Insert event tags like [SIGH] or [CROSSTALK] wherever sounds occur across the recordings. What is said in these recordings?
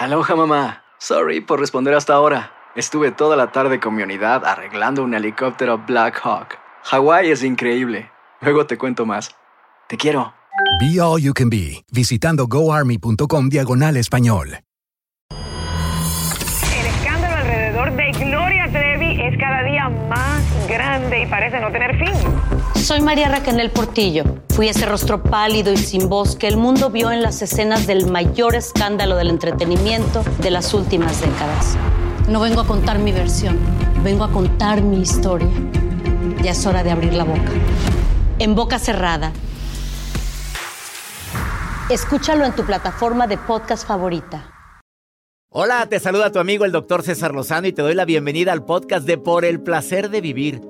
Aloha mamá. Sorry por responder hasta ahora. Estuve toda la tarde con mi unidad arreglando un helicóptero Black Hawk. Hawái es increíble. Luego te cuento más. Te quiero. Be All You Can Be, visitando goarmy.com diagonal español. El escándalo alrededor de Gloria Trevi es cada día más grande y parece no tener fin. Soy María Raquel Portillo. Fui ese rostro pálido y sin voz que el mundo vio en las escenas del mayor escándalo del entretenimiento de las últimas décadas. No vengo a contar mi versión, vengo a contar mi historia. Ya es hora de abrir la boca. En boca cerrada. Escúchalo en tu plataforma de podcast favorita. Hola, te saluda tu amigo el doctor César Lozano y te doy la bienvenida al podcast de Por el Placer de Vivir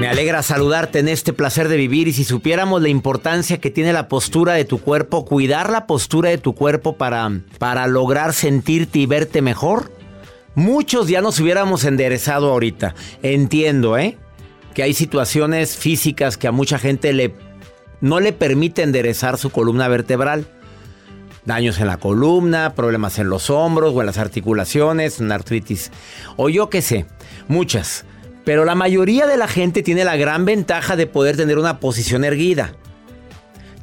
Me alegra saludarte en este placer de vivir y si supiéramos la importancia que tiene la postura de tu cuerpo, cuidar la postura de tu cuerpo para, para lograr sentirte y verte mejor, muchos ya nos hubiéramos enderezado ahorita. Entiendo, ¿eh? Que hay situaciones físicas que a mucha gente le, no le permite enderezar su columna vertebral. Daños en la columna, problemas en los hombros o en las articulaciones, una artritis. O yo qué sé, muchas. Pero la mayoría de la gente tiene la gran ventaja de poder tener una posición erguida.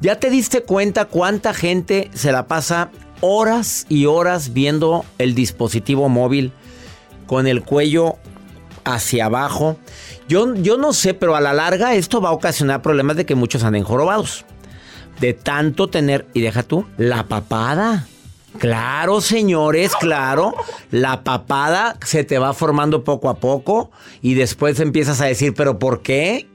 ¿Ya te diste cuenta cuánta gente se la pasa horas y horas viendo el dispositivo móvil con el cuello hacia abajo? Yo, yo no sé, pero a la larga esto va a ocasionar problemas de que muchos anden jorobados. De tanto tener, y deja tú, la papada. Claro, señores, claro. La papada se te va formando poco a poco y después empiezas a decir, pero ¿por qué?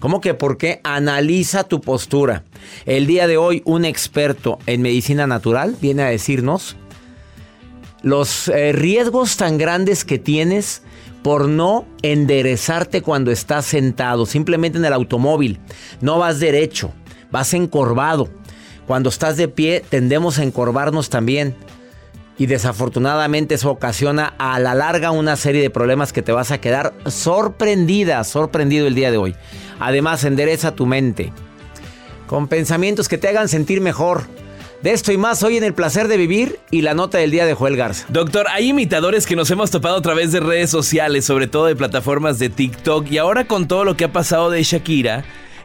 ¿Cómo que por qué? Analiza tu postura. El día de hoy un experto en medicina natural viene a decirnos los eh, riesgos tan grandes que tienes por no enderezarte cuando estás sentado, simplemente en el automóvil. No vas derecho, vas encorvado. Cuando estás de pie tendemos a encorvarnos también. Y desafortunadamente eso ocasiona a la larga una serie de problemas que te vas a quedar sorprendida, sorprendido el día de hoy. Además, endereza tu mente con pensamientos que te hagan sentir mejor. De esto y más hoy en el placer de vivir y la nota del día de Joel Garza. Doctor, hay imitadores que nos hemos topado a través de redes sociales, sobre todo de plataformas de TikTok y ahora con todo lo que ha pasado de Shakira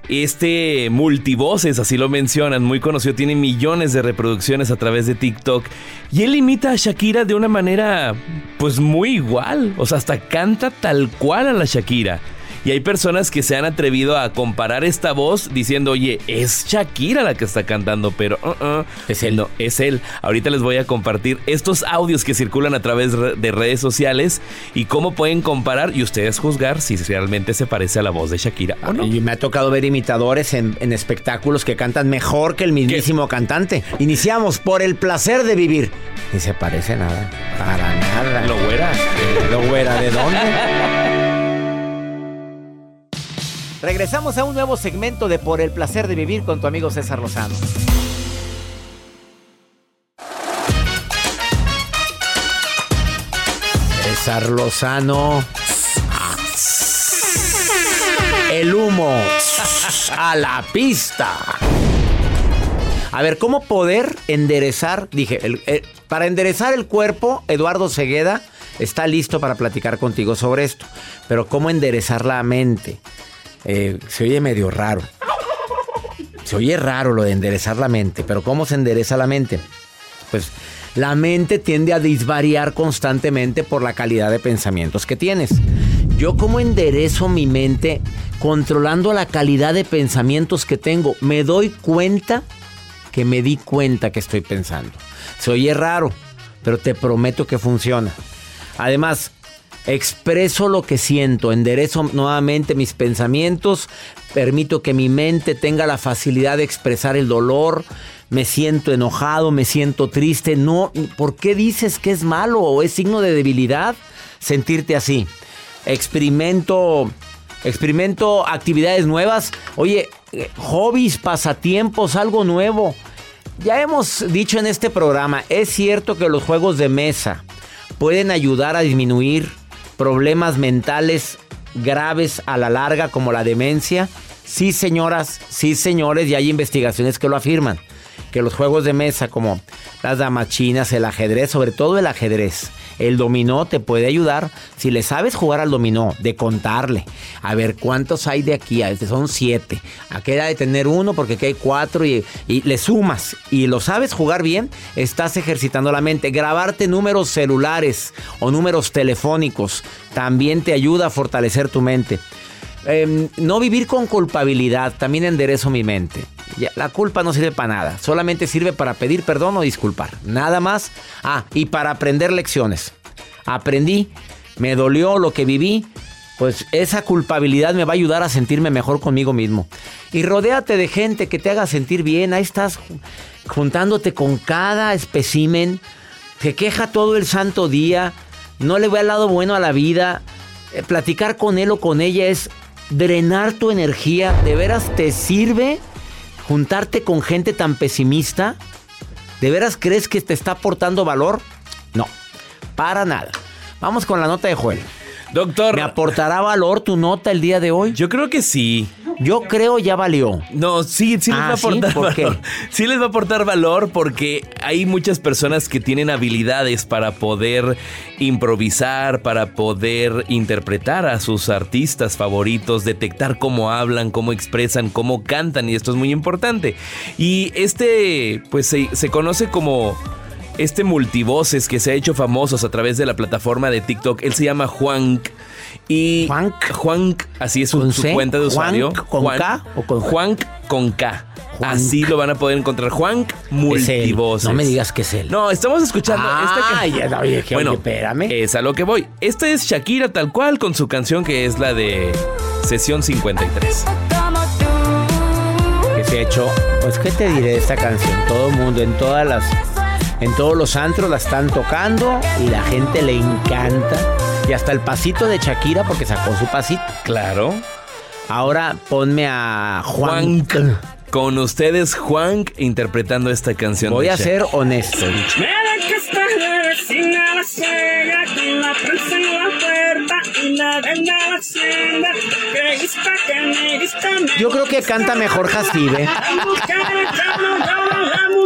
este multivoces, así lo mencionan, muy conocido, tiene millones de reproducciones a través de TikTok. Y él imita a Shakira de una manera, pues muy igual. O sea, hasta canta tal cual a la Shakira. Y hay personas que se han atrevido a comparar esta voz diciendo, oye, es Shakira la que está cantando, pero uh, uh, es él. No, es él. Ahorita les voy a compartir estos audios que circulan a través de redes sociales y cómo pueden comparar y ustedes juzgar si realmente se parece a la voz de Shakira o no. Y me ha tocado ver imitadores en, espectáculos que cantan mejor que el mismísimo cantante. Iniciamos por el placer de vivir. Ni se parece nada. Para nada. Lo güera. Lo güera, ¿de dónde? Regresamos a un nuevo segmento de Por el placer de vivir con tu amigo César Lozano. César Lozano. El humo a la pista. A ver, ¿cómo poder enderezar? Dije, para enderezar el cuerpo, Eduardo Cegueda está listo para platicar contigo sobre esto. Pero ¿cómo enderezar la mente? Eh, se oye medio raro. Se oye raro lo de enderezar la mente, pero ¿cómo se endereza la mente? Pues la mente tiende a disvariar constantemente por la calidad de pensamientos que tienes. Yo cómo enderezo mi mente controlando la calidad de pensamientos que tengo. Me doy cuenta que me di cuenta que estoy pensando. Se oye raro, pero te prometo que funciona. Además, expreso lo que siento, enderezo nuevamente mis pensamientos, permito que mi mente tenga la facilidad de expresar el dolor, me siento enojado, me siento triste. No, ¿por qué dices que es malo o es signo de debilidad sentirte así? Experimento experimento actividades nuevas. Oye, eh, hobbies, pasatiempos, algo nuevo. Ya hemos dicho en este programa, es cierto que los juegos de mesa pueden ayudar a disminuir problemas mentales graves a la larga como la demencia. Sí, señoras, sí, señores, y hay investigaciones que lo afirman. Que los juegos de mesa como las damas chinas, el ajedrez, sobre todo el ajedrez, el dominó te puede ayudar si le sabes jugar al dominó, de contarle. A ver cuántos hay de aquí, son siete. A qué de tener uno porque aquí hay cuatro y, y le sumas y lo sabes jugar bien, estás ejercitando la mente. Grabarte números celulares o números telefónicos también te ayuda a fortalecer tu mente. Em, no vivir con culpabilidad, también enderezo mi mente. la culpa no sirve para nada, solamente sirve para pedir perdón o disculpar, nada más. Ah, y para aprender lecciones. Aprendí, me dolió lo que viví, pues esa culpabilidad me va a ayudar a sentirme mejor conmigo mismo. Y rodéate de gente que te haga sentir bien, ahí estás juntándote con cada especímen que queja todo el santo día, no le ve al lado bueno a la vida. Eh, platicar con él o con ella es drenar tu energía? ¿De veras te sirve juntarte con gente tan pesimista? ¿De veras crees que te está aportando valor? No, para nada. Vamos con la nota de Joel. Doctor. ¿Me aportará valor tu nota el día de hoy? Yo creo que sí. Yo creo ya valió. No, sí, sí les Ah, va a aportar valor. [LAUGHS] Sí les va a aportar valor porque hay muchas personas que tienen habilidades para poder improvisar, para poder interpretar a sus artistas favoritos, detectar cómo hablan, cómo expresan, cómo cantan y esto es muy importante. Y este, pues se, se conoce como este multivoces que se ha hecho famosos a través de la plataforma de TikTok. Él se llama Juan. Y Juank. Juank, así es su, cuenta de usuario. Juank con K o con J? Juank con K. Juank. Así lo van a poder encontrar. Él. multivoces. No me digas que es él. No, estamos escuchando Ah, esta ya, oye, que- bueno, oye, espérame. Es a lo que voy. Esta es Shakira tal cual con su canción que es la de Sesión 53. que se ha hecho. Pues qué te diré de esta canción. Todo el mundo, en todas las, en todos los antros la están tocando y la gente le encanta. Y hasta el pasito de Shakira porque sacó su pasito. Claro. Ahora ponme a Juan. Con ustedes, Juank, interpretando esta canción. Voy de a ser honesto. Yo creo que canta mejor Jacibe. Mujer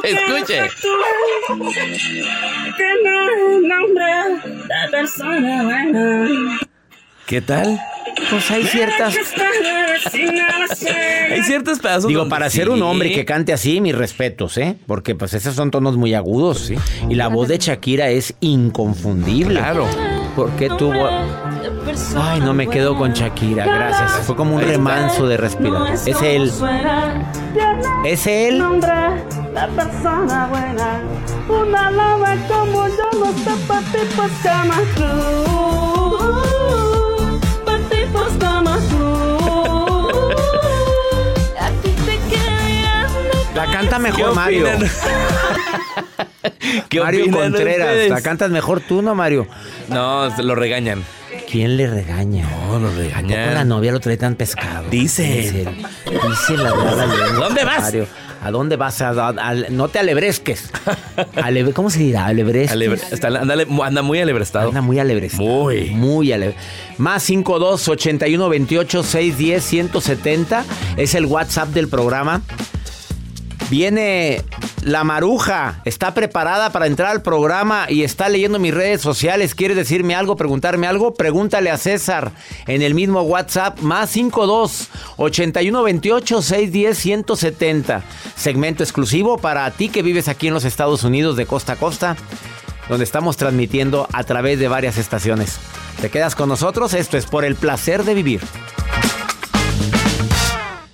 Escuche. Que no es nombre persona buena. ¿Qué tal? Pues hay ciertas. La. Hay ciertos pedazos. Digo, para ser sí. un hombre que cante así, mis respetos, ¿eh? Porque pues esos son tonos muy agudos. Y la voz de Shakira es inconfundible. Claro. ¿Por qué tuvo.? Ay, no me quedo con Shakira, gracias. Fue como un remanso de respirar. Es él. Es él. de persona buena. Una A ti te. La canta ¿Qué mejor Mario. Mario Contreras. ustedes? La cantas mejor tú, ¿no, Mario? No, lo regañan. ¿Quién le regaña? No, lo ¿Cómo la novia lo trae tan pescado? Dice. Dice, dice la lengua, ¿Dónde vas? Mario. ¿A dónde vas? A- a- al- no te alebresques. Alebre- ¿Cómo se dirá? Alebresques. Alebre- está- ándale, anda muy alebrestado. Anda muy alebrestado. Muy. Muy alebre. Más 52 81 28 610 170 es el WhatsApp del programa. Viene La Maruja está preparada para entrar al programa y está leyendo mis redes sociales. ¿Quiere decirme algo, preguntarme algo? Pregúntale a César en el mismo WhatsApp más 52 81 28 610 170. Segmento exclusivo para ti que vives aquí en los Estados Unidos de costa a costa, donde estamos transmitiendo a través de varias estaciones. ¿Te quedas con nosotros? Esto es por el placer de vivir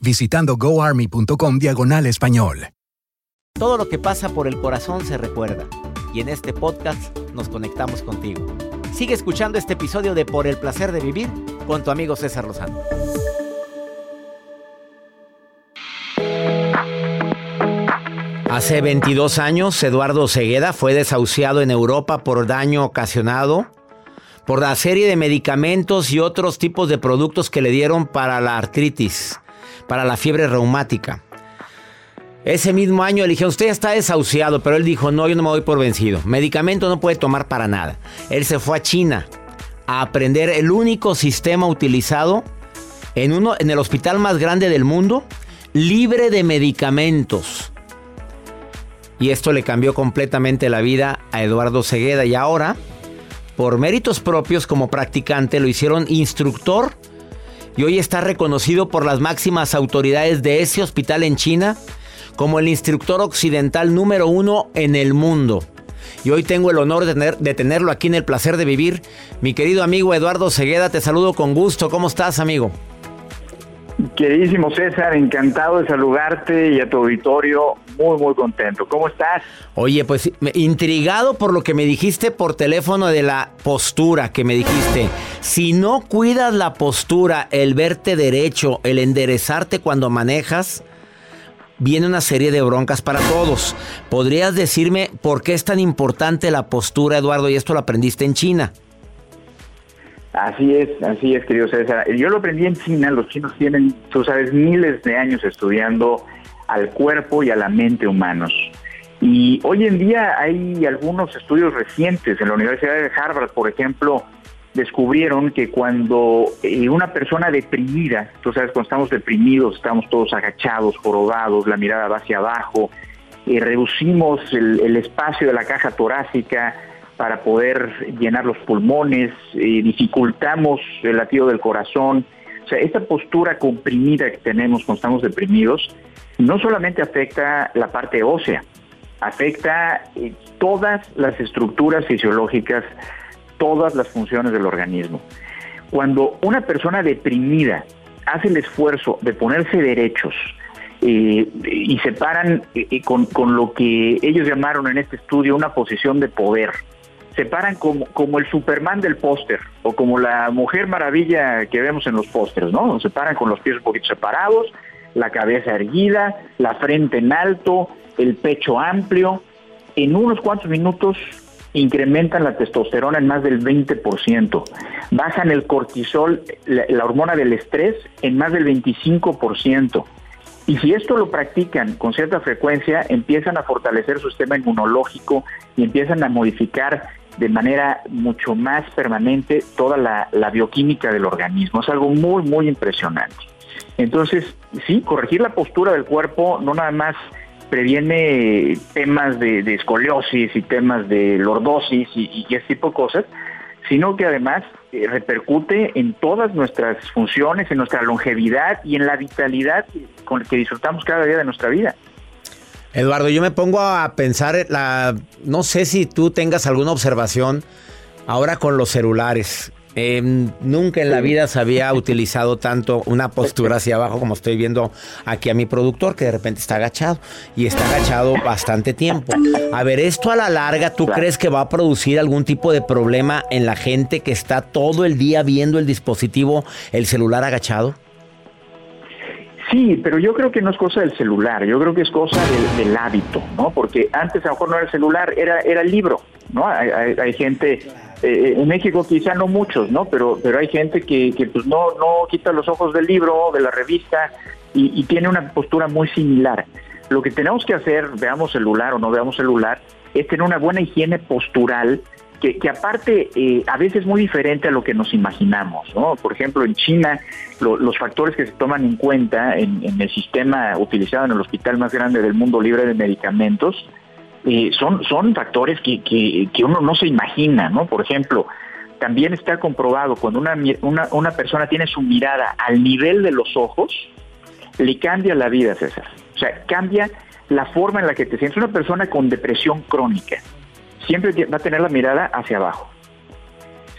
visitando goarmy.com diagonal español. Todo lo que pasa por el corazón se recuerda, y en este podcast nos conectamos contigo. Sigue escuchando este episodio de Por el Placer de Vivir con tu amigo César Lozano. Hace 22 años, Eduardo Cegueda fue desahuciado en Europa por daño ocasionado por la serie de medicamentos y otros tipos de productos que le dieron para la artritis, para la fiebre reumática. Ese mismo año le usted está desahuciado, pero él dijo, no, yo no me voy por vencido. Medicamento no puede tomar para nada. Él se fue a China a aprender el único sistema utilizado en, uno, en el hospital más grande del mundo, libre de medicamentos. Y esto le cambió completamente la vida a Eduardo Cegueda. Y ahora por méritos propios como practicante, lo hicieron instructor y hoy está reconocido por las máximas autoridades de ese hospital en China como el instructor occidental número uno en el mundo. Y hoy tengo el honor de, tenerlo aquí en el placer de vivir. Mi querido amigo Eduardo Cegueda, te saludo con gusto. ¿Cómo estás, amigo? Queridísimo César, encantado de saludarte y a tu auditorio, muy muy contento. ¿Cómo estás? Oye, pues intrigado por lo que me dijiste por teléfono de la postura que me dijiste. Si no cuidas la postura, el verte derecho, el enderezarte cuando manejas, viene una serie de broncas para todos. ¿Podrías decirme por qué es tan importante la postura, Eduardo? Y esto lo aprendiste en China. Así es, así es, querido César. Yo lo aprendí en China, los chinos tienen, tú sabes, miles de años estudiando al cuerpo y a la mente humanos. Y hoy en día hay algunos estudios recientes en la Universidad de Harvard, por ejemplo, descubrieron que cuando eh, una persona deprimida, tú sabes, cuando estamos deprimidos, estamos todos agachados, jorobados, la mirada va hacia abajo, eh, reducimos el espacio de la caja torácica, para poder llenar los pulmones, eh, dificultamos el latido del corazón. O sea, esta postura comprimida que tenemos cuando estamos deprimidos no solamente afecta la parte ósea, afecta eh, todas las estructuras fisiológicas, todas las funciones del organismo. Cuando una persona deprimida hace el esfuerzo de ponerse derechos, eh, y se paran con, con, lo que ellos llamaron en este estudio una posición de poder se paran como, como el Superman del póster o como la Mujer Maravilla que vemos en los pósters, ¿no? Se paran con los pies un poquito separados, la cabeza erguida, la frente en alto, el pecho amplio. En unos cuantos minutos incrementan la testosterona en más del 20%, bajan el cortisol, la, la hormona del estrés, en más del 25%. Y si esto lo practican con cierta frecuencia, empiezan a fortalecer su sistema inmunológico y empiezan a modificar de manera mucho más permanente toda la, bioquímica del organismo. Es algo muy, muy impresionante. Entonces, sí, corregir la postura del cuerpo no nada más previene temas de, escoliosis y temas de lordosis y, ese tipo de cosas, sino que además eh, repercute en todas nuestras funciones, en nuestra longevidad y en la vitalidad con la que disfrutamos cada día de nuestra vida. Eduardo, yo me pongo a pensar, la, no sé si tú tengas alguna observación ahora con los celulares. Em, nunca en la vida se había [LAUGHS] utilizado tanto una postura hacia abajo como estoy viendo aquí a mi productor que de repente está agachado y está agachado bastante tiempo. A ver, esto a la larga, ¿tú crees que va a producir algún tipo de problema en la gente que está todo el día viendo el dispositivo, el celular agachado? Sí, pero yo creo que no es cosa del celular, yo creo que es cosa del, hábito, ¿no? Porque antes a lo mejor no era el celular, era, era el libro, ¿no? hay gente eh, en México quizá no muchos, ¿no? Pero, pero hay gente que, que pues no, no quita los ojos del libro, de la revista, y, tiene una postura muy similar. Lo que tenemos que hacer, veamos celular o no veamos celular, es tener una buena higiene postural que, que, aparte eh, a veces es muy diferente a lo que nos imaginamos. ¿no? Por ejemplo, en China los factores que se toman en cuenta en, el sistema utilizado en el hospital más grande del mundo libre de medicamentos eh, son, son factores que, que, uno no se imagina, ¿no? Por ejemplo, también está comprobado cuando una, una, una persona tiene su mirada al nivel de los ojos, le cambia la vida, César. O sea, cambia la forma en la que te sientes. Una persona con depresión crónica siempre va a tener la mirada hacia abajo.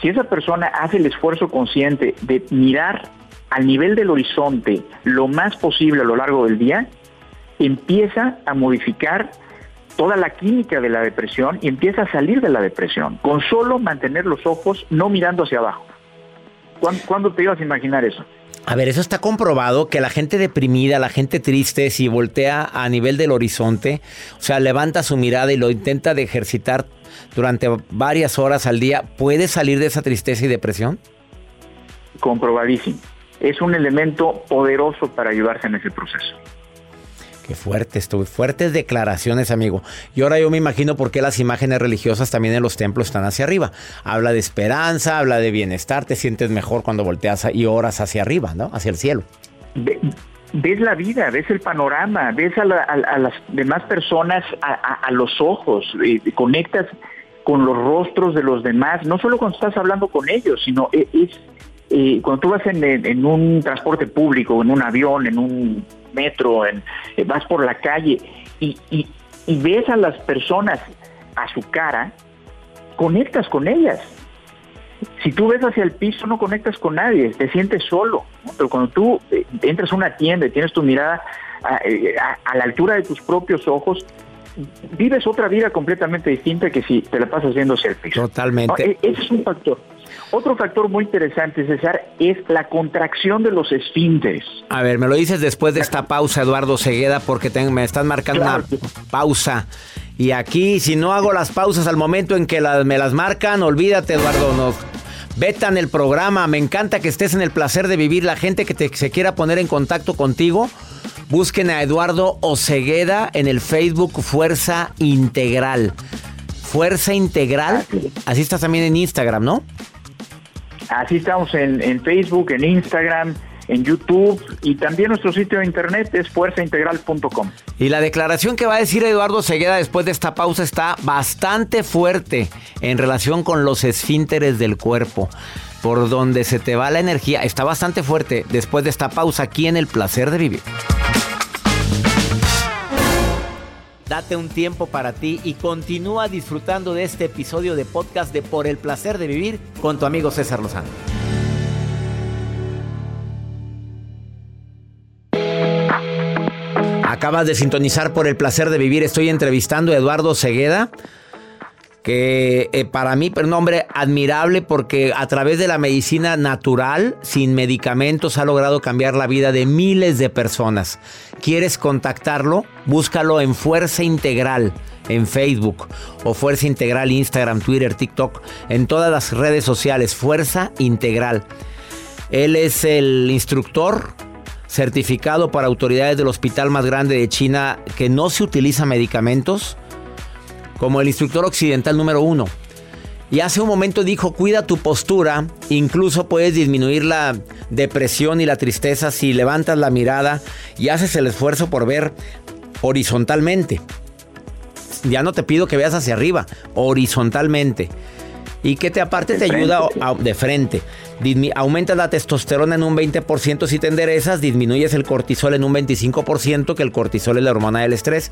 Si esa persona hace el esfuerzo consciente de mirar al nivel del horizonte lo más posible a lo largo del día, empieza a modificar toda la química de la depresión y empieza a salir de la depresión, con solo mantener los ojos no mirando hacia abajo. ¿Cuándo, te ibas a imaginar eso? A ver, eso está comprobado que la gente deprimida, la gente triste, si voltea a nivel del horizonte, o sea, levanta su mirada y lo intenta de ejercitar durante varias horas al día, ¿puede salir de esa tristeza y depresión? Comprobadísimo. Es un elemento poderoso para ayudarse en ese proceso. Qué fuertes, fuertes declaraciones, amigo. Y ahora yo me imagino por qué las imágenes religiosas también en los templos están hacia arriba. Habla de esperanza, habla de bienestar, te sientes mejor cuando volteas y oras hacia arriba, ¿no? Hacia el cielo. ves la vida, ves el panorama, ves a, las demás personas a, los ojos, conectas con los rostros de los demás, no solo cuando estás hablando con ellos, sino e, es, eh, cuando tú vas en, en, un transporte público, en un avión, en un metro, en, eh, vas por la calle y, y, ves a las personas a su cara, conectas con ellas. Si tú ves hacia el piso no conectas con nadie, te sientes solo. Pero cuando tú eh, entras a una tienda y tienes tu mirada eh, a, la altura de tus propios ojos, vives otra vida completamente distinta que si te la pasas viendo piso. Totalmente. E, ese es un factor. Otro factor muy interesante, César, es la contracción de los esfínteres. A ver, me lo dices después de esta pausa, Eduardo Cegueda, porque me están marcando una pausa. Y aquí, si no hago las pausas al momento en que me las marcan, olvídate, Eduardo, no. Vetan el programa, me encanta que estés en el placer de vivir. La gente que se quiera poner en contacto contigo, busquen a Eduardo Ocegueda en el Facebook Fuerza Integral. Fuerza Integral, así estás también en Instagram, ¿no? Así estamos en, Facebook, en Instagram, en YouTube y también nuestro sitio de internet es fuerzaintegral.com. Y la declaración que va a decir Eduardo Segueda después de esta pausa está bastante fuerte en relación con los esfínteres del cuerpo. Por donde se te va la energía, está bastante fuerte después de esta pausa aquí en El Placer de Vivir. Date un tiempo para ti y continúa disfrutando de este episodio de podcast de Por el placer de vivir con tu amigo César Lozano. Acabas de sintonizar por el placer de vivir. Estoy entrevistando a Eduardo Cegueda que eh, para mí un hombre admirable porque a través de la medicina natural, sin medicamentos, ha logrado cambiar la vida de miles de personas. ¿Quieres contactarlo? Búscalo en Fuerza Integral en Facebook o Fuerza Integral Instagram, Twitter, TikTok, en todas las redes sociales, Fuerza Integral. Él es el instructor certificado para autoridades del hospital más grande de China que no se utiliza medicamentos como el instructor occidental número uno. Y hace un momento dijo, cuida tu postura, incluso puedes disminuir la depresión y la tristeza si levantas la mirada y haces el esfuerzo por ver horizontalmente. Ya no te pido que veas hacia arriba, horizontalmente. Y que te aparte te ayuda a- de frente. Dismi- aumentas la testosterona en un 20% si te enderezas, disminuyes el cortisol en un 25%, que el cortisol es la hormona del estrés.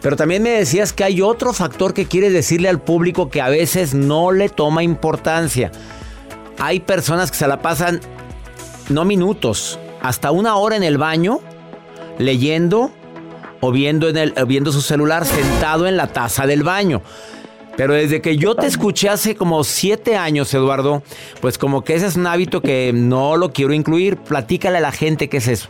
Pero también me decías que hay otro factor que quieres decirle al público que a veces no le toma importancia. Hay personas que se la pasan, no minutos, hasta una hora en el baño, leyendo o viendo, en el, o viendo su celular sentado en la taza del baño. Pero desde que yo te escuché hace como siete años, Eduardo, pues como que ese es un hábito que no lo quiero incluir. Platícale a la gente qué es eso.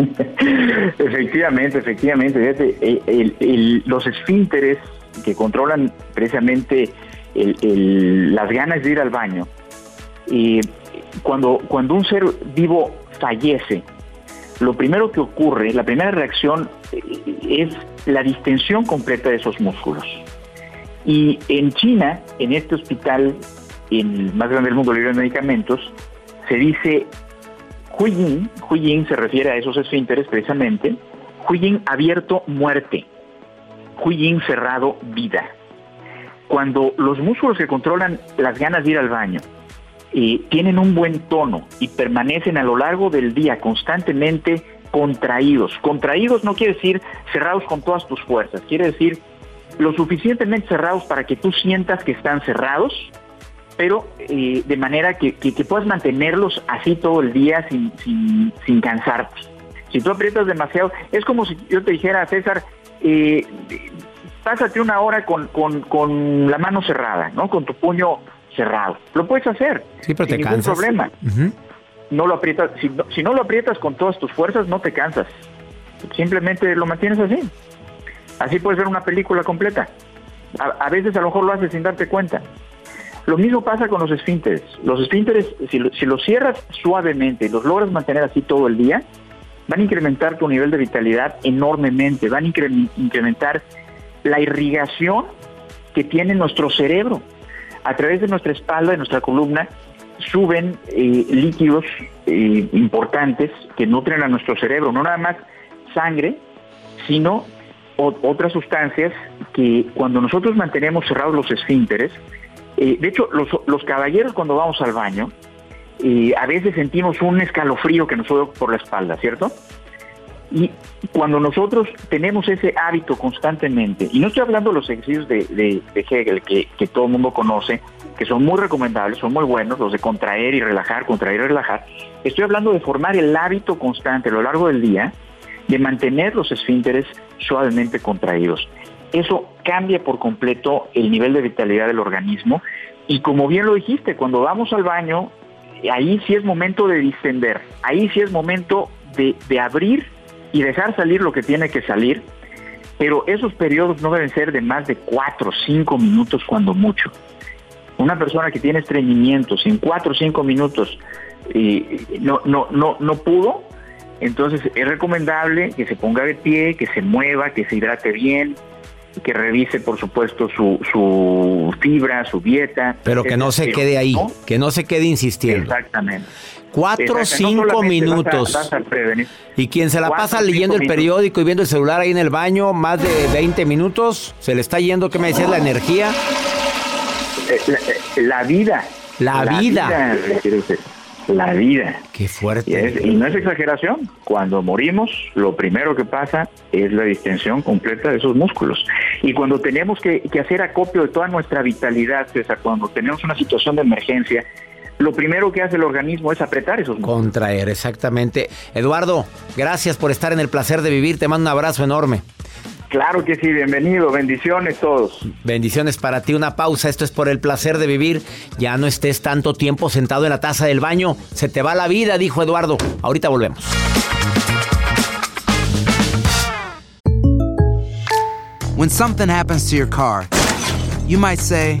[LAUGHS] Efectivamente, efectivamente. el- el- el- los esfínteres que controlan precisamente las ganas de ir al baño, y cuando, cuando un ser vivo fallece, lo primero que ocurre, la primera reacción eh, es la distensión completa de esos músculos. Y en China, en este hospital, el más grande del mundo libre de medicamentos, se dice Huiyin, Huiyin se refiere a esos esfínteres precisamente, Huiyin abierto muerte, Huiyin cerrado vida. Cuando los músculos que controlan las ganas de ir al baño eh, tienen un buen tono y permanecen a lo largo del día constantemente contraídos, contraídos no quiere decir cerrados con todas tus fuerzas, quiere decir lo suficientemente cerrados para que tú sientas que están cerrados, pero eh, de manera que, que- que puedas mantenerlos así todo el día sin, sin, sin cansarte. Si tú aprietas demasiado, es como si yo te dijera, César, eh, pásate una hora con, con- con la mano cerrada, ¿no? Con tu puño cerrado. Lo puedes hacer. Sí, pero sin te ningún cansas. problema. No lo aprietas, si no, si no lo aprietas con todas tus fuerzas, no te cansas. Simplemente lo mantienes así. Así puedes ver una película completa. A, a veces a lo mejor lo haces sin darte cuenta. Lo mismo pasa con los esfínteres. Los esfínteres, si, lo- si los cierras suavemente y los logras mantener así todo el día, van a incrementar tu nivel de vitalidad enormemente, van a incre- incrementar la irrigación que tiene nuestro cerebro. A través de nuestra espalda, de nuestra columna, suben eh, líquidos eh, importantes que nutren a nuestro cerebro, no nada más sangre, sino otras sustancias que cuando nosotros mantenemos cerrados los esfínteres, eh, de hecho los, caballeros cuando vamos al baño, eh, a veces sentimos un escalofrío que nos sube por la espalda, ¿cierto? Y cuando nosotros tenemos ese hábito constantemente, y no estoy hablando de los ejercicios de, de- de Hegel que, que todo el mundo conoce, que son muy recomendables, son muy buenos, los de contraer y relajar, contraer y relajar, estoy hablando de formar el hábito constante a lo largo del día de mantener los esfínteres suavemente contraídos. Eso cambia por completo el nivel de vitalidad del organismo y como bien lo dijiste, cuando vamos al baño, ahí sí es momento de distender, ahí sí es momento de, de abrir y dejar salir lo que tiene que salir, pero esos periodos no deben ser de más de cuatro o cinco minutos cuando mucho. Una persona que tiene estreñimiento, si en cuatro o cinco minutos eh, no, no, no, no pudo, entonces es recomendable que se ponga de pie, que se mueva, que se hidrate bien, que revise por supuesto su, su fibra, su dieta. Pero que no se quede ahí, ¿no? que no se quede insistiendo. Exactamente. Cuatro o no cinco solamente vas a- minutos. vas a prevenir. Y quien se la Cuatro, pasa leyendo el minutos. periódico y viendo el celular ahí en el baño más de 20 minutos, se le está yendo, ¿qué me decías? La energía. Eh, La, eh, la vida. La vida. quiero decir, La vida. Qué fuerte. Y, es- y no es exageración. Cuando morimos, lo primero que pasa es la distensión completa de esos músculos. Y cuando tenemos que, que hacer acopio de toda nuestra vitalidad, César, cuando tenemos una situación de emergencia, lo primero que hace el organismo es apretar esos músculos. Contraer, exactamente. Eduardo, gracias por estar en el placer de vivir. Te mando un abrazo enorme. Claro que sí, bienvenido, bendiciones todos. Bendiciones para ti. Una pausa. Esto es por el placer de vivir. Ya no estés tanto tiempo sentado en la taza del baño. Se te va la vida, dijo Eduardo. Ahorita volvemos. When something happens to your car, you might say,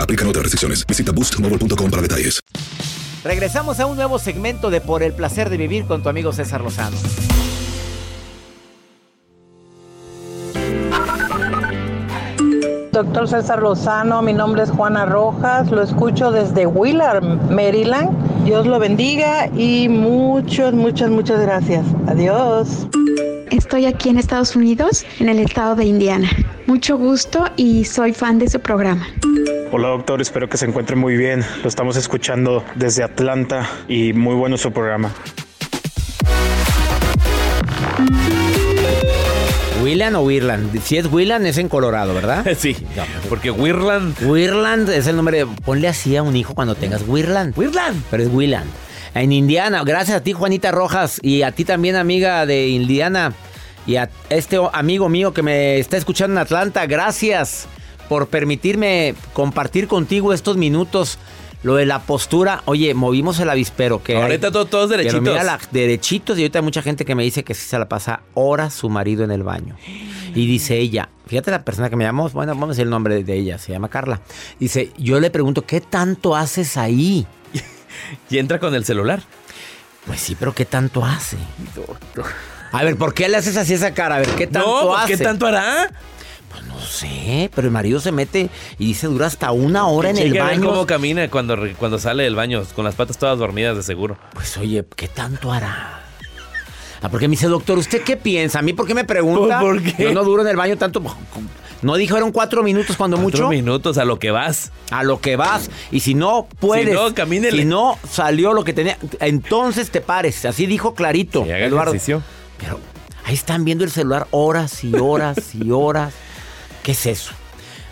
Aplican otras restricciones. Visita boostmobile.com para detalles. Regresamos a un nuevo segmento de Por el placer de vivir con tu amigo César Lozano. Doctor César Lozano, mi nombre es Juana Rojas, lo escucho desde Willard, Maryland. Dios lo bendiga y muchas, muchas, muchas gracias. Adiós. Estoy aquí en Estados Unidos, en el estado de Indiana. Mucho gusto y soy fan de su programa. Hola doctor, espero que se encuentre muy bien. Lo estamos escuchando desde Atlanta y muy bueno su programa. ¿Willan o Wirland? Si es Willan es en Colorado, ¿verdad? [LAUGHS] Sí, porque Wirland. Wirland es el nombre. Ponle así a un hijo cuando tengas Wirland. Wirland. Pero es Willand. En Indiana, gracias a ti Juanita Rojas y a ti también amiga de Indiana y a este amigo mío que me está escuchando en Atlanta, gracias por permitirme compartir contigo estos minutos. Lo de la postura, oye, movimos el avispero. Que Ahorita hay- todos pero derechitos. mira, la- derechitos. Y ahorita hay mucha gente que me dice que sí se la pasa horas su marido en el baño. Y dice ella, fíjate la persona que me llamó, bueno, vamos a decir el nombre de ella, se llama Carla. Dice, yo le pregunto, ¿qué tanto haces ahí? [LAUGHS] Y entra con el celular. Pues sí, pero ¿qué tanto hace? A ver, ¿por qué le haces así esa cara? A ver, ¿qué tanto No, pues, hace? ¿qué tanto hará? No sé, pero el marido se mete y dice dura hasta una hora en el baño. cómo camina cuando, cuando sale del baño, con las patas todas dormidas de seguro. Pues oye, ¿qué tanto hará? Ah, porque me dice, doctor, ¿usted qué piensa? ¿A mí por qué me pregunta? ¿Por qué? Yo no duro en el baño tanto. No dijo, eran cuatro minutos cuando Cuatro mucho. minutos a lo que vas. A lo que vas. Y si no puedes. Si no, camínele. Si no salió lo que tenía. Entonces te pares. Así dijo clarito. Eduardo. ejercicio. Pero ahí están viendo el celular horas y horas y [LAUGHS] horas. ¿Qué es eso?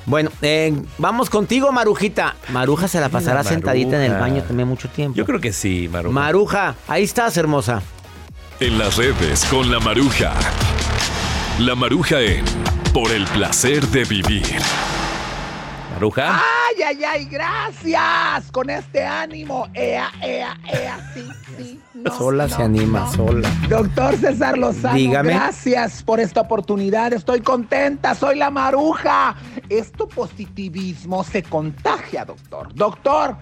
Bueno, eh, vamos contigo, Marujita. Maruja se la pasará Maruja. sentadita en el baño también mucho tiempo. Yo creo que sí, Maruja. Maruja, ahí estás, hermosa. En las redes con la Maruja. La Maruja en Por el placer de vivir. ¡Ay, ay, ay! ¡Gracias! Con este ánimo. ¡Ea, ea, ea! Sí, sí. No, sola no, se anima, no. sola. Doctor César Lozano, Dígame. gracias por esta oportunidad. Estoy contenta, soy la maruja. Esto positivismo se contagia, doctor. Doctor,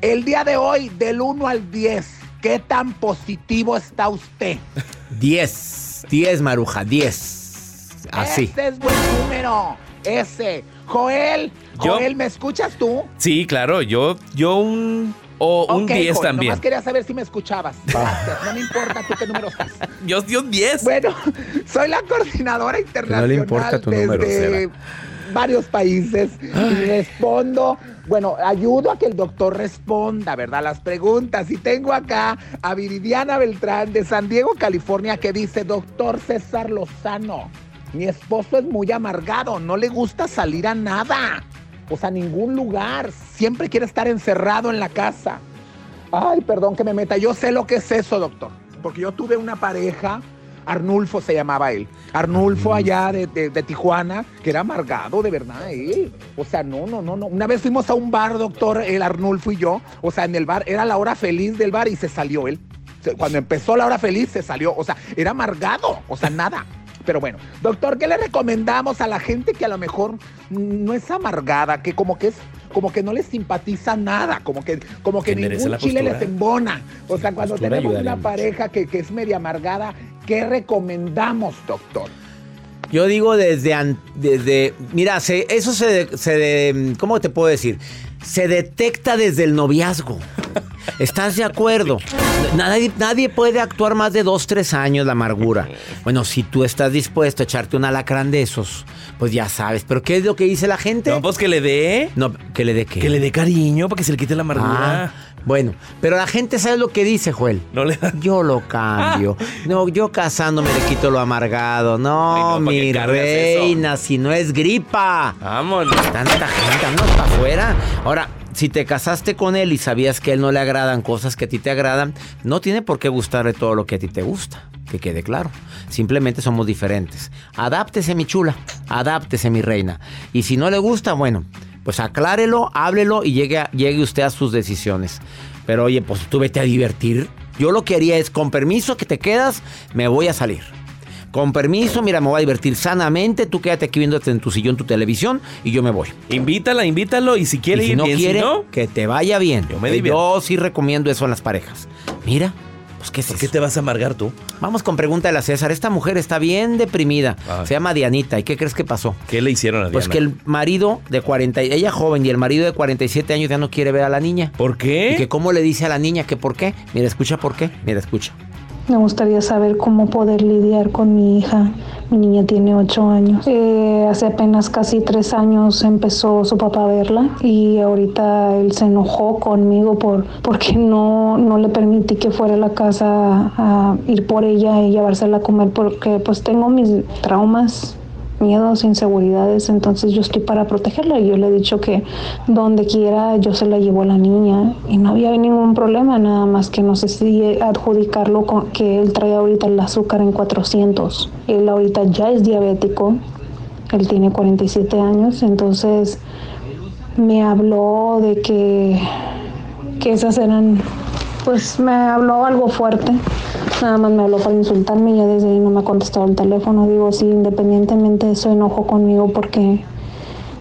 el día de hoy, del 1 al 10, ¿qué tan positivo está usted? 10. 10, Maruja, 10. Así. Ese es buen número. Ese. Joel, Yo- Joel, ¿me escuchas tú? Sí, claro, yo, yo un, o un Ok, 10 Joel, también. Nomás quería saber si me escuchabas. Gracias. No me importa tú qué número estás. [LAUGHS] Yo, yo un 10. Bueno, soy la coordinadora internacional le importa tu desde número, varios países y respondo, bueno, ayudo a que el doctor responda, ¿verdad? Las preguntas. Y tengo acá a Viridiana Beltrán de San Diego, California, que dice, doctor César Lozano, mi esposo es muy amargado, no le gusta salir a nada, o sea, a ningún lugar, siempre quiere estar encerrado en la casa. Ay, perdón que me meta. Yo sé lo que es eso, doctor. Porque yo tuve una pareja, Arnulfo se llamaba él. Arnulfo allá de, de- de Tijuana, que era amargado, de verdad, él. O sea, no, no, no, no. Una vez fuimos a un bar, doctor, el Arnulfo y yo. O sea, en el bar, era la hora feliz del bar y se salió él. Cuando empezó la hora feliz, se salió. O sea, era amargado. O sea, nada. Pero bueno, doctor, ¿qué le recomendamos a la gente que a lo mejor no es amargada, que como que es, como que no les simpatiza nada, como que, como que ningún chile les embona? O sea, cuando tenemos una pareja que, que es media amargada, ¿qué recomendamos, doctor? Yo digo desde, an- desde mira, se- eso se, se de- ¿cómo te puedo decir? Se detecta desde el noviazgo. [LAUGHS] ¿Estás de acuerdo? Nadie, nadie puede actuar más de dos, tres años la amargura. Bueno, si tú estás dispuesto a echarte un alacrán de esos, pues ya sabes. ¿Pero qué es lo que dice la gente? No, pues que le dé. No, que le dé qué. Que le dé cariño para que se le quite la amargura. Ah, Bueno, pero la gente sabe lo que dice, Joel. No le Yo lo cambio. [LAUGHS] No, yo casándome le quito lo amargado. No, Ay, no, ¿para mi reina, si no es gripa. Vámonos. Tanta gente, vámonos para afuera. Ahora, si te casaste con él y sabías que a él no le agradan cosas que a ti te agradan, no tiene por qué gustarle todo lo que a ti te gusta. Que quede claro. Simplemente somos diferentes. Adáptese, mi chula. Adáptese, mi reina. Y si no le gusta, bueno, pues aclárelo, háblelo y llegue, llegue usted a sus decisiones. Pero oye, pues tú vete a divertir. Yo lo que haría es, con permiso que te quedas, me voy a salir. Con permiso, mira, me voy a divertir sanamente. Tú quédate aquí viéndote en tu sillón, tu televisión y yo me voy. Invítala, invítalo y si quiere Y si ir no bien, quiere, si no, que te vaya bien. Yo me divierto. Yo sí recomiendo eso en las parejas. Mira, pues qué es ¿por eso? qué te vas a amargar tú? Vamos con pregunta de la César. Esta mujer está bien deprimida. Se llama Dianita. ¿Y qué crees que pasó? ¿Qué le hicieron a Pues Diana? que el marido de 40, y- ella joven y el marido de 47 años ya no quiere ver a la niña. ¿Por qué? Y que cómo le dice a la niña que por qué. Mira, escucha por qué. Mira, escucha. Me gustaría saber cómo poder lidiar con mi hija. Mi niña tiene ocho años. Eh, hace apenas casi tres años empezó su papá a verla y ahorita él se enojó conmigo por porque no, no le permití que fuera a la casa a ir por ella y llevársela a comer porque pues tengo mis traumas miedos, inseguridades, entonces yo estoy para protegerla yo le he dicho que donde quiera yo se la llevo a la niña y no había ningún problema, nada más que no sé si adjudicarlo con que él trae ahorita el azúcar en 400. Él ahorita ya es diabético, él tiene 47 años, entonces me habló de que, que esas eran, pues me habló algo fuerte. Nada más me habló para insultarme y ya desde ahí no me ha contestado el teléfono. Digo, sí, independientemente de su enojo conmigo porque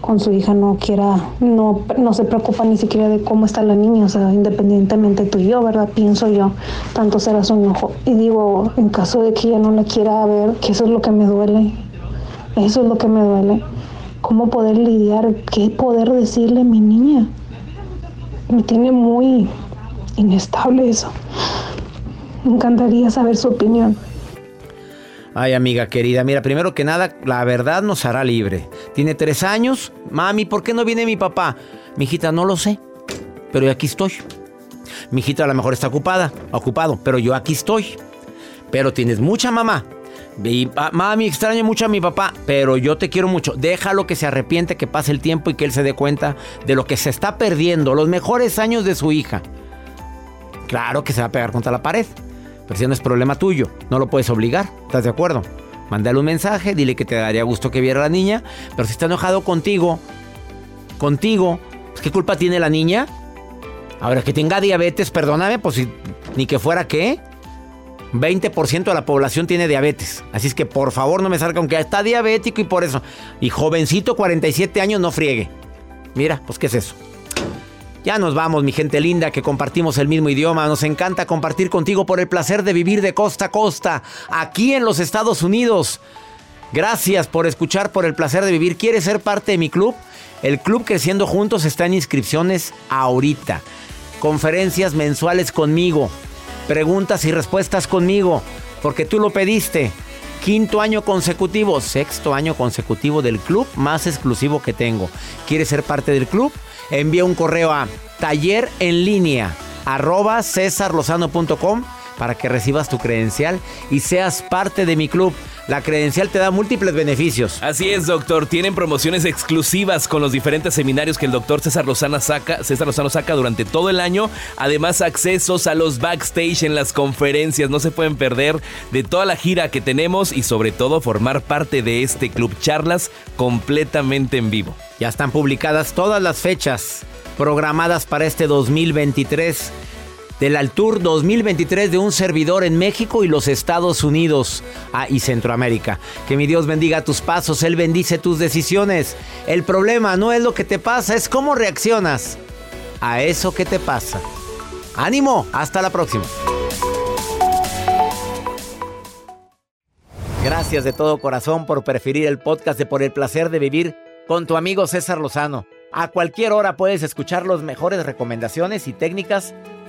con su hija no quiera, no, no se preocupa ni siquiera de cómo está la niña, o sea, independientemente tú y yo, ¿verdad? Pienso yo, tanto será su enojo. Y digo, en caso de que ella no la quiera ver, que eso es lo que me duele, eso es lo que me duele. ¿Cómo poder lidiar? ¿Qué poder decirle a mi niña? Me tiene muy inestable eso. Me encantaría saber su opinión. Ay, amiga querida, mira, primero que nada, la verdad nos hará libre. Tiene tres años. Mami, ¿por qué no viene mi papá? Mi hijita, no lo sé. Pero yo aquí estoy. Mi hijita a lo mejor está ocupada, ocupado, pero yo aquí estoy. Pero tienes mucha mamá. Ah, mami, extraño mucho a mi papá, pero yo te quiero mucho. Déjalo que se arrepiente, que pase el tiempo y que él se dé cuenta de lo que se está perdiendo, los mejores años de su hija. Claro que se va a pegar contra la pared. No es problema tuyo, no lo puedes obligar. ¿Estás de acuerdo? Mándale un mensaje, dile que te daría gusto que viera a la niña. Pero si está enojado contigo, contigo, pues, ¿qué culpa tiene la niña? Ahora que tenga diabetes, perdóname, pues si, ni que fuera qué. 20% de la población tiene diabetes. Así es que por favor no me salga aunque está diabético y por eso. Y jovencito, 47 años, no friegue. Mira, pues ¿qué es eso? Ya nos vamos, mi gente linda, que compartimos el mismo idioma. Nos encanta compartir contigo por el placer de vivir de costa a costa, aquí en los Estados Unidos. Gracias por escuchar, por el placer de vivir. ¿Quieres ser parte de mi club? El club Creciendo Juntos está en inscripciones ahorita. Conferencias mensuales conmigo. Preguntas y respuestas conmigo. Porque tú lo pediste. Quinto año consecutivo, sexto año consecutivo del club más exclusivo que tengo. ¿Quieres ser parte del club? Envía un correo a taller en línea arroba para que recibas tu credencial y seas parte de mi club. La credencial te da múltiples beneficios. Así es, doctor. Tienen promociones exclusivas con los diferentes seminarios que el doctor César Lozano saca, César Lozano saca durante todo el año. Además, accesos a los backstage en las conferencias. No se pueden perder de toda la gira que tenemos y sobre todo formar parte de este club charlas completamente en vivo. Ya están publicadas todas las fechas programadas para este 2023 del Altur 2023 de un servidor en México y los Estados Unidos ah, y Centroamérica. Que mi Dios bendiga tus pasos, Él bendice tus decisiones. El problema no es lo que te pasa, es cómo reaccionas a eso que te pasa. Ánimo, hasta la próxima. Gracias de todo corazón por preferir el podcast de Por el placer de vivir con tu amigo César Lozano. A cualquier hora puedes escuchar las mejores recomendaciones y técnicas